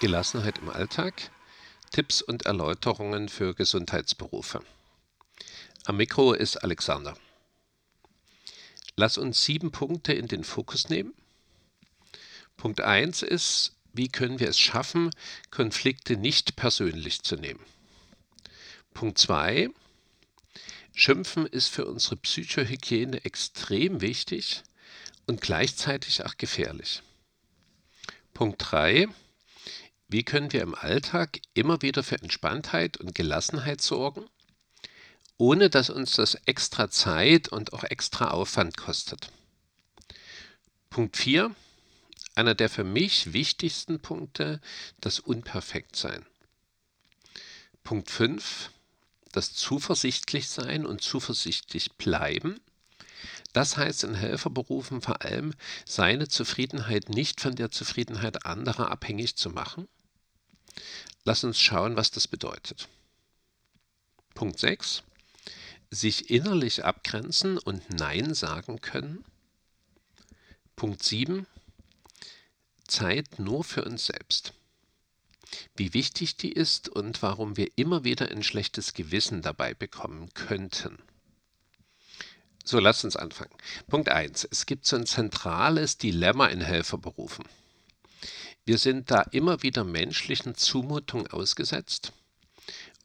Gelassenheit im Alltag, Tipps und Erläuterungen für Gesundheitsberufe. Am Mikro ist Alexander. Lass uns sieben Punkte in den Fokus nehmen. Punkt 1 ist, wie können wir es schaffen, Konflikte nicht persönlich zu nehmen. Punkt 2, Schimpfen ist für unsere Psychohygiene extrem wichtig und gleichzeitig auch gefährlich. Punkt 3, wie können wir im Alltag immer wieder für Entspanntheit und Gelassenheit sorgen, ohne dass uns das extra Zeit und auch extra Aufwand kostet? Punkt 4. Einer der für mich wichtigsten Punkte, das Unperfektsein. Punkt 5. Das zuversichtlich sein und zuversichtlich bleiben. Das heißt in Helferberufen vor allem, seine Zufriedenheit nicht von der Zufriedenheit anderer abhängig zu machen Lass uns schauen, was das bedeutet. Punkt 6. Sich innerlich abgrenzen und Nein sagen können. Punkt 7. Zeit nur für uns selbst. Wie wichtig die ist und warum wir immer wieder ein schlechtes Gewissen dabei bekommen könnten. So, lasst uns anfangen. Punkt 1. Es gibt so ein zentrales Dilemma in Helferberufen. Wir sind da immer wieder menschlichen Zumutungen ausgesetzt,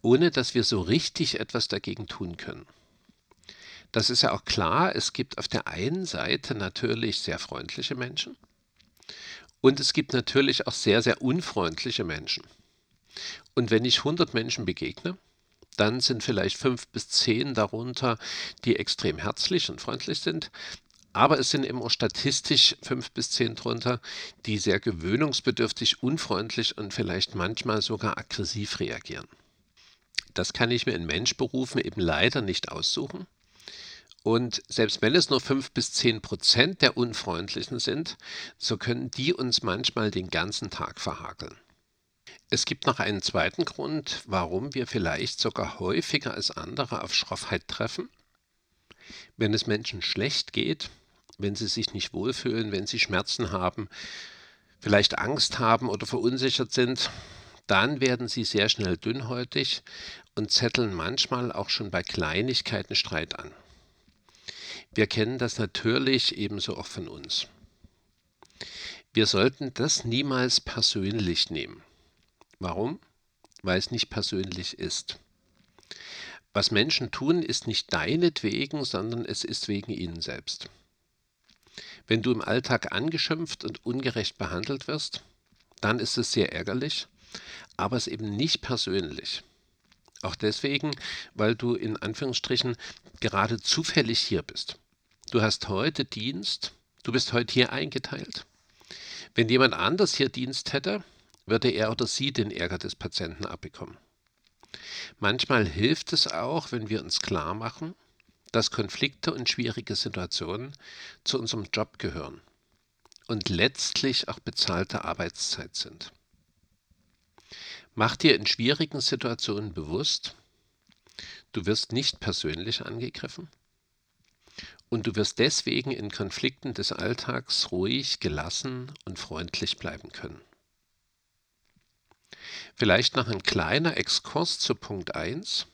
ohne dass wir so richtig etwas dagegen tun können. Das ist ja auch klar, es gibt auf der einen Seite natürlich sehr freundliche Menschen und es gibt natürlich auch sehr, sehr unfreundliche Menschen. Und wenn ich 100 Menschen begegne, dann sind vielleicht fünf bis zehn darunter, die extrem herzlich und freundlich sind. Aber es sind eben auch statistisch fünf bis zehn drunter, die sehr gewöhnungsbedürftig, unfreundlich und vielleicht manchmal sogar aggressiv reagieren. Das kann ich mir in Menschberufen eben leider nicht aussuchen. Und selbst wenn es nur fünf bis zehn Prozent der Unfreundlichen sind, so können die uns manchmal den ganzen Tag verhakeln. Es gibt noch einen zweiten Grund, warum wir vielleicht sogar häufiger als andere auf Schroffheit treffen. Wenn es Menschen schlecht geht, wenn sie sich nicht wohlfühlen, wenn sie Schmerzen haben, vielleicht Angst haben oder verunsichert sind, dann werden sie sehr schnell dünnhäutig und zetteln manchmal auch schon bei Kleinigkeiten Streit an. Wir kennen das natürlich ebenso auch von uns. Wir sollten das niemals persönlich nehmen. Warum? Weil es nicht persönlich ist. Was Menschen tun, ist nicht deinetwegen, sondern es ist wegen ihnen selbst. Wenn du im Alltag angeschimpft und ungerecht behandelt wirst, dann ist es sehr ärgerlich, aber es eben nicht persönlich. Auch deswegen, weil du in Anführungsstrichen gerade zufällig hier bist. Du hast heute Dienst, du bist heute hier eingeteilt. Wenn jemand anders hier Dienst hätte, würde er oder sie den Ärger des Patienten abbekommen. Manchmal hilft es auch, wenn wir uns klar machen, dass Konflikte und schwierige Situationen zu unserem Job gehören und letztlich auch bezahlte Arbeitszeit sind. Mach dir in schwierigen Situationen bewusst, du wirst nicht persönlich angegriffen und du wirst deswegen in Konflikten des Alltags ruhig, gelassen und freundlich bleiben können. Vielleicht noch ein kleiner Exkurs zu Punkt 1.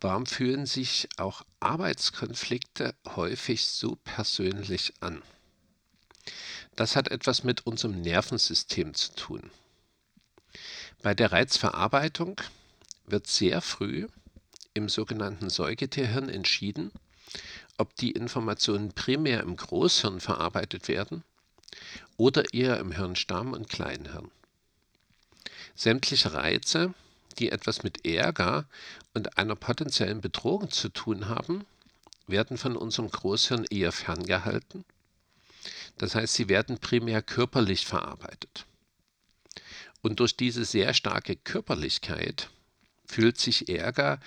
Warum fühlen sich auch Arbeitskonflikte häufig so persönlich an? Das hat etwas mit unserem Nervensystem zu tun. Bei der Reizverarbeitung wird sehr früh im sogenannten Säugetierhirn entschieden, ob die Informationen primär im Großhirn verarbeitet werden oder eher im Hirnstamm und Kleinhirn. Sämtliche Reize die etwas mit Ärger und einer potenziellen Bedrohung zu tun haben, werden von unserem Großhirn eher ferngehalten. Das heißt, sie werden primär körperlich verarbeitet. Und durch diese sehr starke Körperlichkeit fühlt sich Ärger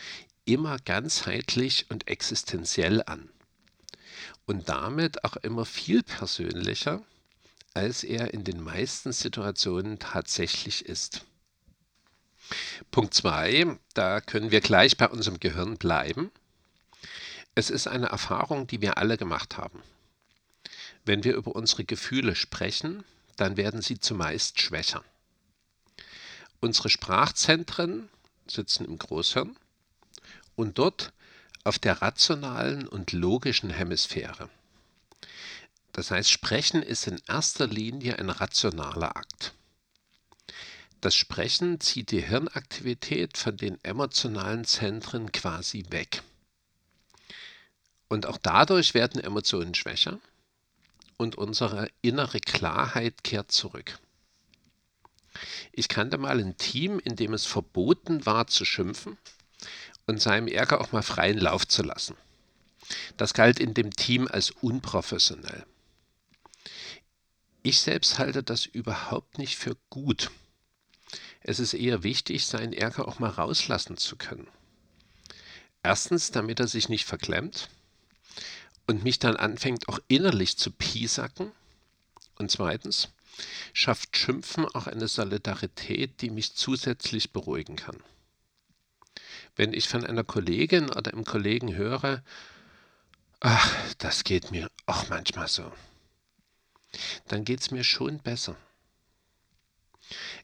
immer ganzheitlich und existenziell an. Und damit auch immer viel persönlicher, als er in den meisten Situationen tatsächlich ist. Punkt 2, da können wir gleich bei unserem Gehirn bleiben. Es ist eine Erfahrung, die wir alle gemacht haben. Wenn wir über unsere Gefühle sprechen, dann werden sie zumeist schwächer. Unsere Sprachzentren sitzen im Großhirn und dort auf der rationalen und logischen Hemisphäre. Das heißt, Sprechen ist in erster Linie ein rationaler Akt. Das Sprechen zieht die Hirnaktivität von den emotionalen Zentren quasi weg. Und auch dadurch werden Emotionen schwächer und unsere innere Klarheit kehrt zurück. Ich kannte mal ein Team, in dem es verboten war zu schimpfen und seinem Ärger auch mal freien Lauf zu lassen. Das galt in dem Team als unprofessionell. Ich selbst halte das überhaupt nicht für gut. Es ist eher wichtig, seinen Ärger auch mal rauslassen zu können. Erstens, damit er sich nicht verklemmt und mich dann anfängt auch innerlich zu piesacken. Und zweitens, schafft Schimpfen auch eine Solidarität, die mich zusätzlich beruhigen kann. Wenn ich von einer Kollegin oder einem Kollegen höre, ach, das geht mir auch manchmal so, dann geht es mir schon besser.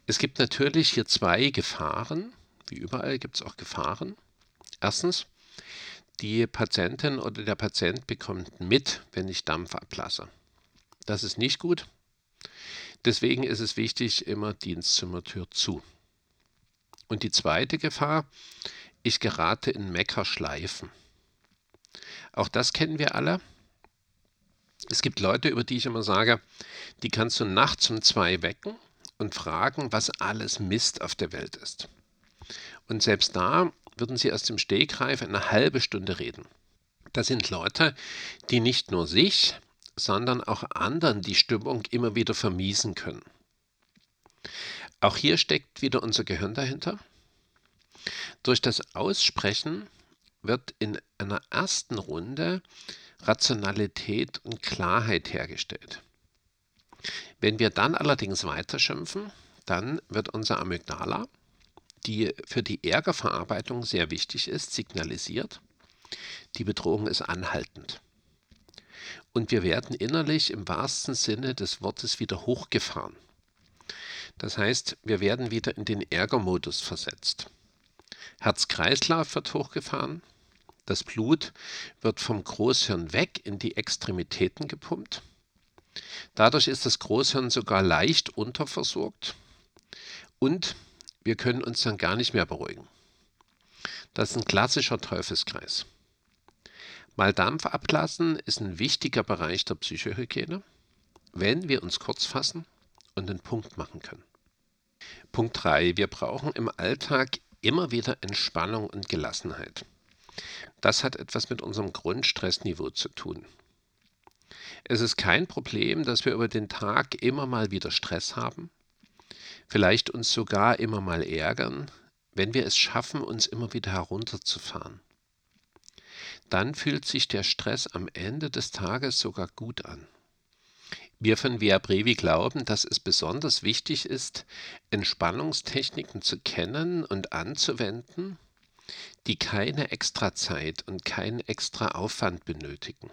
Es gibt natürlich hier zwei Gefahren, wie überall gibt es auch Gefahren. Erstens, die Patientin oder der Patient bekommt mit, wenn ich Dampf ablasse. Das ist nicht gut. Deswegen ist es wichtig, immer Dienstzimmertür zu. Und die zweite Gefahr, ich gerate in Meckerschleifen. Auch das kennen wir alle. Es gibt Leute, über die ich immer sage, die kannst du nachts um zwei wecken und fragen, was alles Mist auf der Welt ist. Und selbst da würden sie aus dem Stegreif eine halbe Stunde reden. Das sind Leute, die nicht nur sich, sondern auch anderen die Stimmung immer wieder vermiesen können. Auch hier steckt wieder unser Gehirn dahinter. Durch das Aussprechen wird in einer ersten Runde Rationalität und Klarheit hergestellt. Wenn wir dann allerdings weiterschimpfen, dann wird unser Amygdala, die für die Ärgerverarbeitung sehr wichtig ist, signalisiert, die Bedrohung ist anhaltend. Und wir werden innerlich im wahrsten Sinne des Wortes wieder hochgefahren. Das heißt, wir werden wieder in den Ärgermodus versetzt. Herz-Kreislauf wird hochgefahren, das Blut wird vom Großhirn weg in die Extremitäten gepumpt. Dadurch ist das Großhirn sogar leicht unterversorgt und wir können uns dann gar nicht mehr beruhigen. Das ist ein klassischer Teufelskreis. Mal Dampf ablassen ist ein wichtiger Bereich der Psychohygiene, wenn wir uns kurz fassen und einen Punkt machen können. Punkt 3. Wir brauchen im Alltag immer wieder Entspannung und Gelassenheit. Das hat etwas mit unserem Grundstressniveau zu tun. Es ist kein Problem, dass wir über den Tag immer mal wieder Stress haben, vielleicht uns sogar immer mal ärgern, wenn wir es schaffen, uns immer wieder herunterzufahren. Dann fühlt sich der Stress am Ende des Tages sogar gut an. Wir von Via Brevi glauben, dass es besonders wichtig ist, Entspannungstechniken zu kennen und anzuwenden, die keine extra Zeit und keinen extra Aufwand benötigen.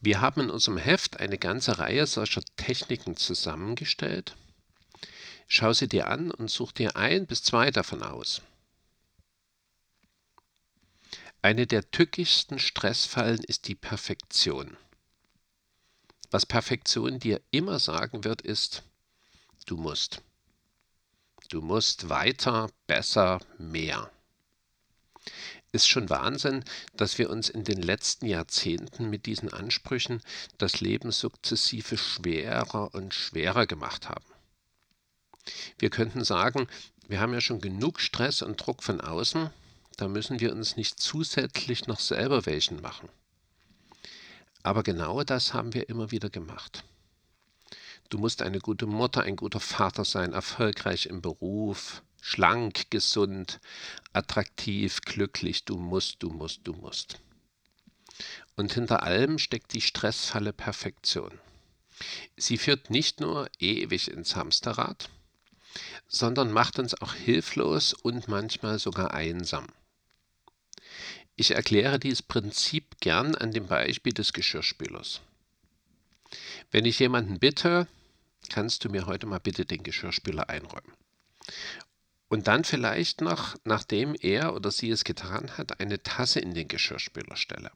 Wir haben in unserem Heft eine ganze Reihe solcher Techniken zusammengestellt. Schau sie dir an und such dir ein bis zwei davon aus. Eine der tückischsten Stressfallen ist die Perfektion. Was Perfektion dir immer sagen wird, ist, du musst. Du musst weiter, besser, mehr. Ist schon Wahnsinn, dass wir uns in den letzten Jahrzehnten mit diesen Ansprüchen das Leben sukzessive schwerer und schwerer gemacht haben. Wir könnten sagen, wir haben ja schon genug Stress und Druck von außen, da müssen wir uns nicht zusätzlich noch selber welchen machen. Aber genau das haben wir immer wieder gemacht. Du musst eine gute Mutter, ein guter Vater sein, erfolgreich im Beruf, schlank, gesund, attraktiv, glücklich. Du musst, du musst, du musst. Und hinter allem steckt die Stressfalle Perfektion. Sie führt nicht nur ewig ins Hamsterrad, sondern macht uns auch hilflos und manchmal sogar einsam. Ich erkläre dieses Prinzip gern an dem Beispiel des Geschirrspülers. Wenn ich jemanden bitte, kannst du mir heute mal bitte den Geschirrspüler einräumen. Und dann vielleicht noch, nachdem er oder sie es getan hat, eine Tasse in den Geschirrspüler stelle.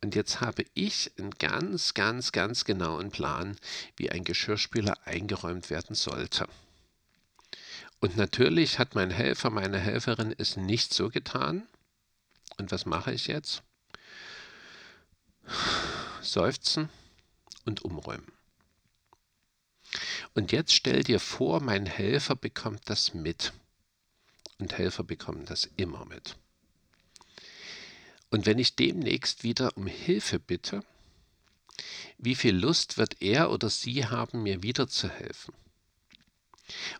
Und jetzt habe ich einen ganz, ganz, ganz genauen Plan, wie ein Geschirrspüler eingeräumt werden sollte. Und natürlich hat mein Helfer, meine Helferin es nicht so getan. Und was mache ich jetzt? Seufzen und umräumen. Und jetzt stell dir vor, mein Helfer bekommt das mit. Und Helfer bekommen das immer mit. Und wenn ich demnächst wieder um Hilfe bitte, wie viel Lust wird er oder sie haben, mir wieder zu helfen?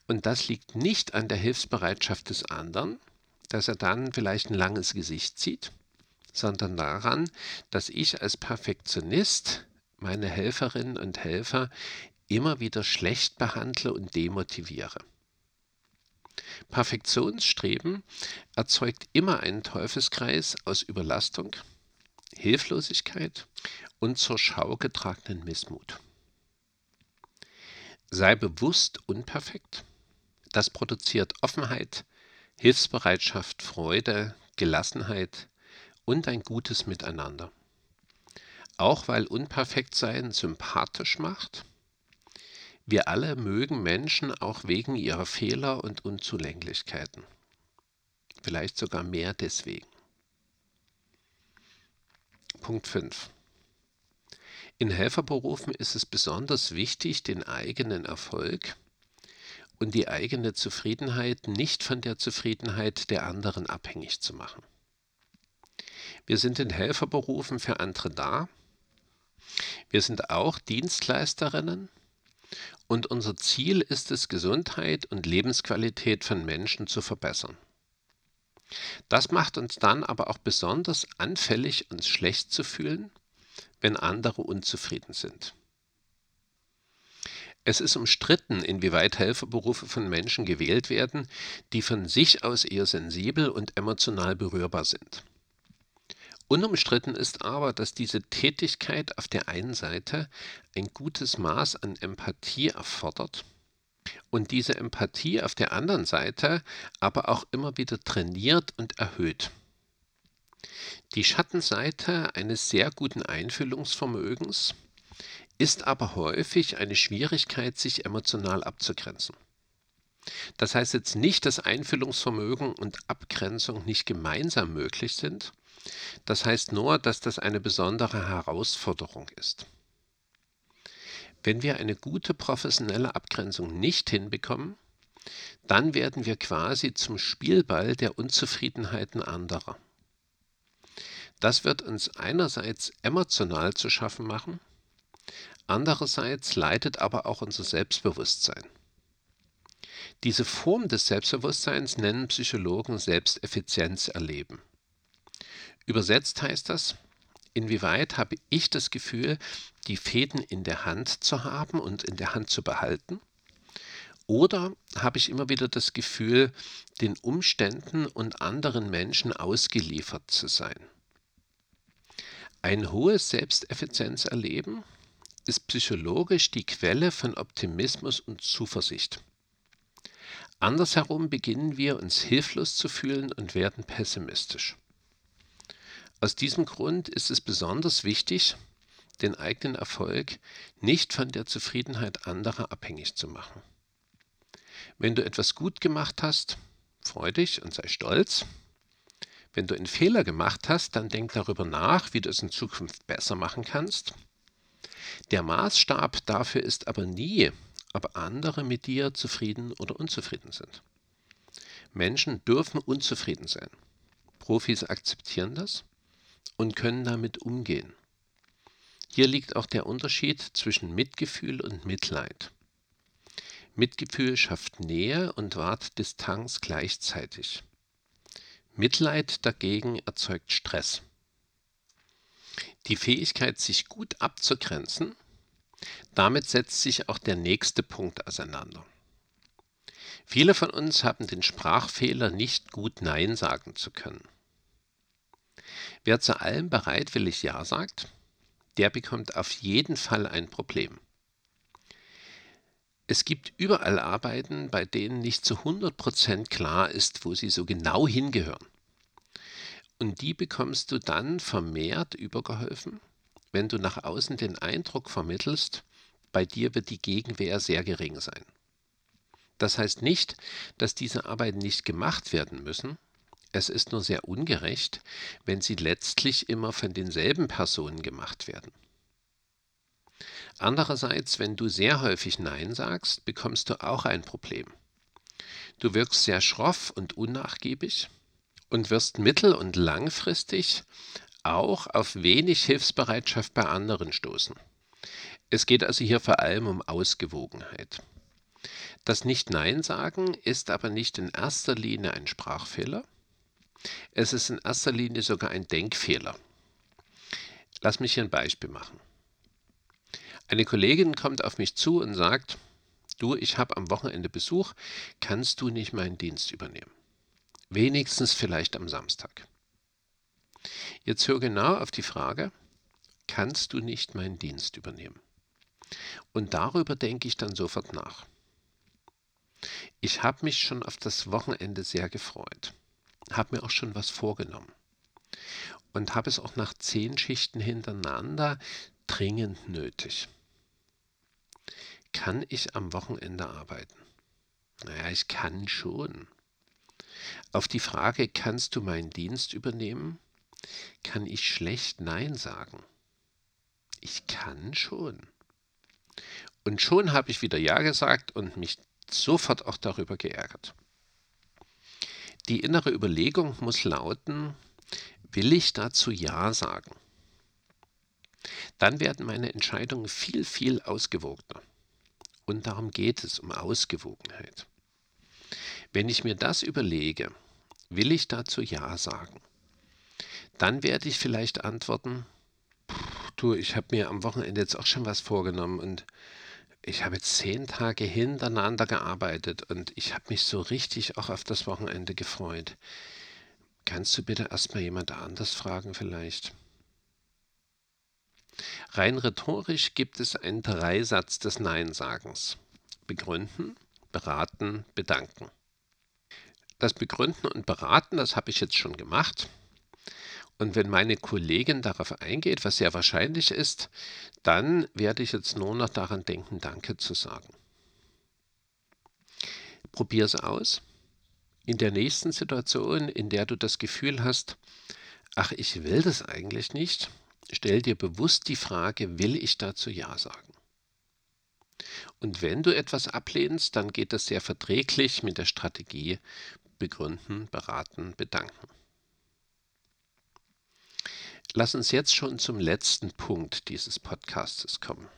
Und das liegt nicht an der Hilfsbereitschaft des anderen, dass er dann vielleicht ein langes Gesicht zieht, sondern daran, dass ich als Perfektionist meine Helferinnen und Helfer immer wieder schlecht behandle und demotiviere. Perfektionsstreben erzeugt immer einen Teufelskreis aus Überlastung, Hilflosigkeit und zur Schau getragenen Missmut. Sei bewusst unperfekt. Das produziert Offenheit, Hilfsbereitschaft, Freude, Gelassenheit und ein gutes Miteinander. Auch weil Unperfektsein sympathisch macht wir alle mögen Menschen auch wegen ihrer Fehler und Unzulänglichkeiten. Vielleicht sogar mehr deswegen. Punkt 5. In Helferberufen ist es besonders wichtig, den eigenen Erfolg und die eigene Zufriedenheit nicht von der Zufriedenheit der anderen abhängig zu machen. Wir sind in Helferberufen für andere da. Wir sind auch Dienstleisterinnen und unser Ziel ist es, Gesundheit und Lebensqualität von Menschen zu verbessern. Das macht uns dann aber auch besonders anfällig, uns schlecht zu fühlen, wenn andere unzufrieden sind. Es ist umstritten, inwieweit Helferberufe von Menschen gewählt werden, die von sich aus eher sensibel und emotional berührbar sind. Unumstritten ist aber, dass diese Tätigkeit auf der einen Seite ein gutes Maß an Empathie erfordert und diese Empathie auf der anderen Seite aber auch immer wieder trainiert und erhöht. Die Schattenseite eines sehr guten Einfühlungsvermögens ist aber häufig eine Schwierigkeit, sich emotional abzugrenzen. Das heißt jetzt nicht, dass Einfühlungsvermögen und Abgrenzung nicht gemeinsam möglich sind, das heißt nur, dass das eine besondere Herausforderung ist. Wenn wir eine gute professionelle Abgrenzung nicht hinbekommen, dann werden wir quasi zum Spielball der Unzufriedenheiten anderer. Das wird uns einerseits emotional zu schaffen machen, andererseits leidet aber auch unser Selbstbewusstsein. Diese Form des Selbstbewusstseins nennen Psychologen Selbsteffizienz erleben. Übersetzt heißt das, inwieweit habe ich das Gefühl, die Fäden in der Hand zu haben und in der Hand zu behalten? Oder habe ich immer wieder das Gefühl, den Umständen und anderen Menschen ausgeliefert zu sein? Ein hohes Selbsteffizienzerleben ist psychologisch die Quelle von Optimismus und Zuversicht. Andersherum beginnen wir uns hilflos zu fühlen und werden pessimistisch. Aus diesem Grund ist es besonders wichtig, den eigenen Erfolg nicht von der Zufriedenheit anderer abhängig zu machen. Wenn du etwas gut gemacht hast, freu dich und sei stolz. Wenn du einen Fehler gemacht hast, dann denk darüber nach, wie du es in Zukunft besser machen kannst. Der Maßstab dafür ist aber nie, ob andere mit dir zufrieden oder unzufrieden sind. Menschen dürfen unzufrieden sein. Profis akzeptieren das und können damit umgehen. Hier liegt auch der Unterschied zwischen Mitgefühl und Mitleid. Mitgefühl schafft Nähe und wahrt Distanz gleichzeitig. Mitleid dagegen erzeugt Stress. Die Fähigkeit, sich gut abzugrenzen, damit setzt sich auch der nächste Punkt auseinander. Viele von uns haben den Sprachfehler, nicht gut Nein sagen zu können. Wer zu allem bereitwillig Ja sagt, der bekommt auf jeden Fall ein Problem. Es gibt überall Arbeiten, bei denen nicht zu 100% klar ist, wo sie so genau hingehören. Und die bekommst du dann vermehrt übergeholfen, wenn du nach außen den Eindruck vermittelst, bei dir wird die Gegenwehr sehr gering sein. Das heißt nicht, dass diese Arbeiten nicht gemacht werden müssen. Es ist nur sehr ungerecht, wenn sie letztlich immer von denselben Personen gemacht werden. Andererseits, wenn du sehr häufig Nein sagst, bekommst du auch ein Problem. Du wirkst sehr schroff und unnachgiebig und wirst mittel- und langfristig auch auf wenig Hilfsbereitschaft bei anderen stoßen. Es geht also hier vor allem um Ausgewogenheit. Das Nicht-Nein sagen ist aber nicht in erster Linie ein Sprachfehler. Es ist in erster Linie sogar ein Denkfehler. Lass mich hier ein Beispiel machen. Eine Kollegin kommt auf mich zu und sagt, du, ich habe am Wochenende Besuch, kannst du nicht meinen Dienst übernehmen? Wenigstens vielleicht am Samstag. Jetzt hör genau auf die Frage, kannst du nicht meinen Dienst übernehmen? Und darüber denke ich dann sofort nach. Ich habe mich schon auf das Wochenende sehr gefreut, habe mir auch schon was vorgenommen und habe es auch nach zehn Schichten hintereinander dringend nötig. Kann ich am Wochenende arbeiten? Naja, ich kann schon. Auf die Frage, kannst du meinen Dienst übernehmen, kann ich schlecht Nein sagen. Ich kann schon. Und schon habe ich wieder Ja gesagt und mich sofort auch darüber geärgert. Die innere Überlegung muss lauten, will ich dazu Ja sagen? Dann werden meine Entscheidungen viel, viel ausgewogener. Und darum geht es, um Ausgewogenheit. Wenn ich mir das überlege, will ich dazu Ja sagen, dann werde ich vielleicht antworten, du, ich habe mir am Wochenende jetzt auch schon was vorgenommen und ich habe zehn Tage hintereinander gearbeitet und ich habe mich so richtig auch auf das Wochenende gefreut. Kannst du bitte erstmal jemand anders fragen vielleicht? Rein rhetorisch gibt es einen Dreisatz des Neinsagens. Begründen, beraten, bedanken. Das Begründen und Beraten, das habe ich jetzt schon gemacht. Und wenn meine Kollegin darauf eingeht, was sehr wahrscheinlich ist, dann werde ich jetzt nur noch daran denken, Danke zu sagen. Probier es aus. In der nächsten Situation, in der du das Gefühl hast, ach, ich will das eigentlich nicht, stell dir bewusst die Frage, will ich dazu Ja sagen? Und wenn du etwas ablehnst, dann geht das sehr verträglich mit der Strategie begründen, beraten, bedanken. Lass uns jetzt schon zum letzten Punkt dieses Podcastes kommen.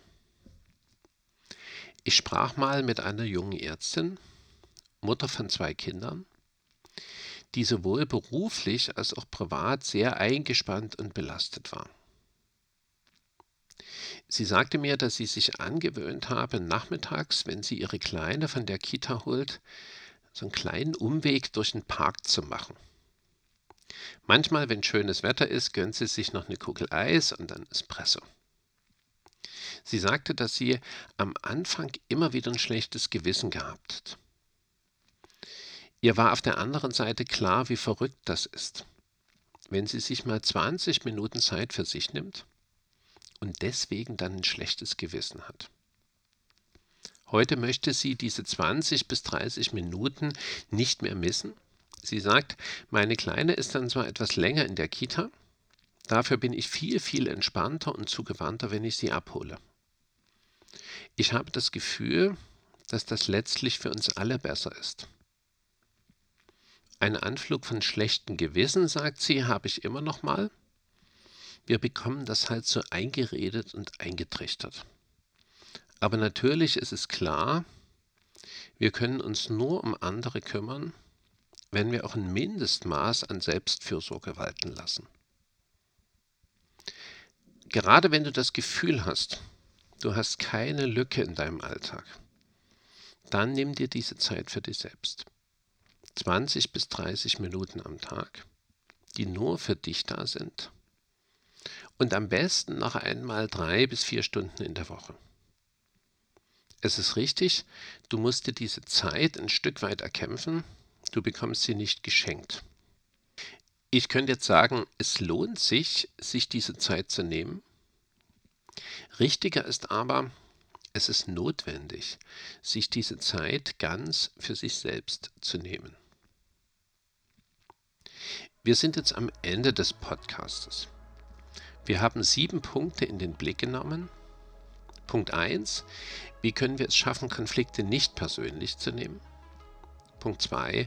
Ich sprach mal mit einer jungen Ärztin, Mutter von zwei Kindern, die sowohl beruflich als auch privat sehr eingespannt und belastet war. Sie sagte mir, dass sie sich angewöhnt habe, nachmittags, wenn sie ihre Kleine von der Kita holt, so einen kleinen Umweg durch den Park zu machen. Manchmal, wenn schönes Wetter ist, gönnt sie sich noch eine Kugel Eis und dann Espresso. Sie sagte, dass sie am Anfang immer wieder ein schlechtes Gewissen gehabt hat. Ihr war auf der anderen Seite klar, wie verrückt das ist, wenn sie sich mal 20 Minuten Zeit für sich nimmt und deswegen dann ein schlechtes Gewissen hat. Heute möchte sie diese 20 bis 30 Minuten nicht mehr missen Sie sagt, meine Kleine ist dann zwar etwas länger in der Kita, dafür bin ich viel, viel entspannter und zugewandter, wenn ich sie abhole. Ich habe das Gefühl, dass das letztlich für uns alle besser ist. Ein Anflug von schlechtem Gewissen, sagt sie, habe ich immer noch mal. Wir bekommen das halt so eingeredet und eingetrichtert. Aber natürlich ist es klar, wir können uns nur um andere kümmern, wenn wir auch ein Mindestmaß an Selbstfürsorge walten lassen. Gerade wenn du das Gefühl hast, du hast keine Lücke in deinem Alltag, dann nimm dir diese Zeit für dich selbst. 20 bis 30 Minuten am Tag, die nur für dich da sind. Und am besten noch einmal drei bis vier Stunden in der Woche. Es ist richtig, du musst dir diese Zeit ein Stück weit erkämpfen, du bekommst sie nicht geschenkt. Ich könnte jetzt sagen, es lohnt sich, sich diese Zeit zu nehmen. Richtiger ist aber, es ist notwendig, sich diese Zeit ganz für sich selbst zu nehmen. Wir sind jetzt am Ende des Podcastes. Wir haben sieben Punkte in den Blick genommen. Punkt 1. Wie können wir es schaffen, Konflikte nicht persönlich zu nehmen? Punkt 2.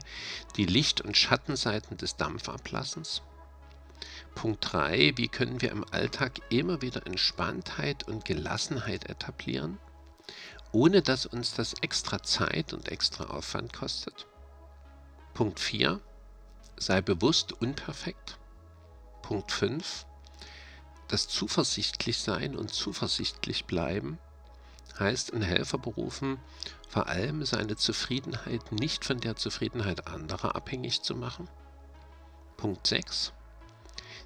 Die Licht- und Schattenseiten des Dampfablassens. Punkt 3. Wie können wir im Alltag immer wieder Entspanntheit und Gelassenheit etablieren, ohne dass uns das extra Zeit und extra Aufwand kostet? Punkt 4 sei bewusst unperfekt. Punkt 5. Das Zuversichtlichsein und zuversichtlich bleiben heißt in Helferberufen vor allem seine Zufriedenheit nicht von der Zufriedenheit anderer abhängig zu machen. Punkt 6.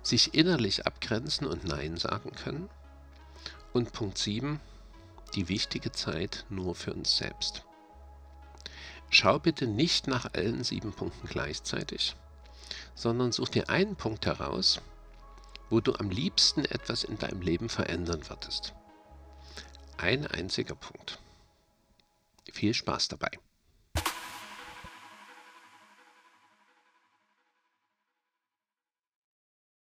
Sich innerlich abgrenzen und Nein sagen können. Und Punkt 7. Die wichtige Zeit nur für uns selbst. Schau bitte nicht nach allen sieben Punkten gleichzeitig, sondern such dir einen Punkt heraus, wo du am liebsten etwas in deinem Leben verändern würdest. Ein einziger Punkt. Viel Spaß dabei.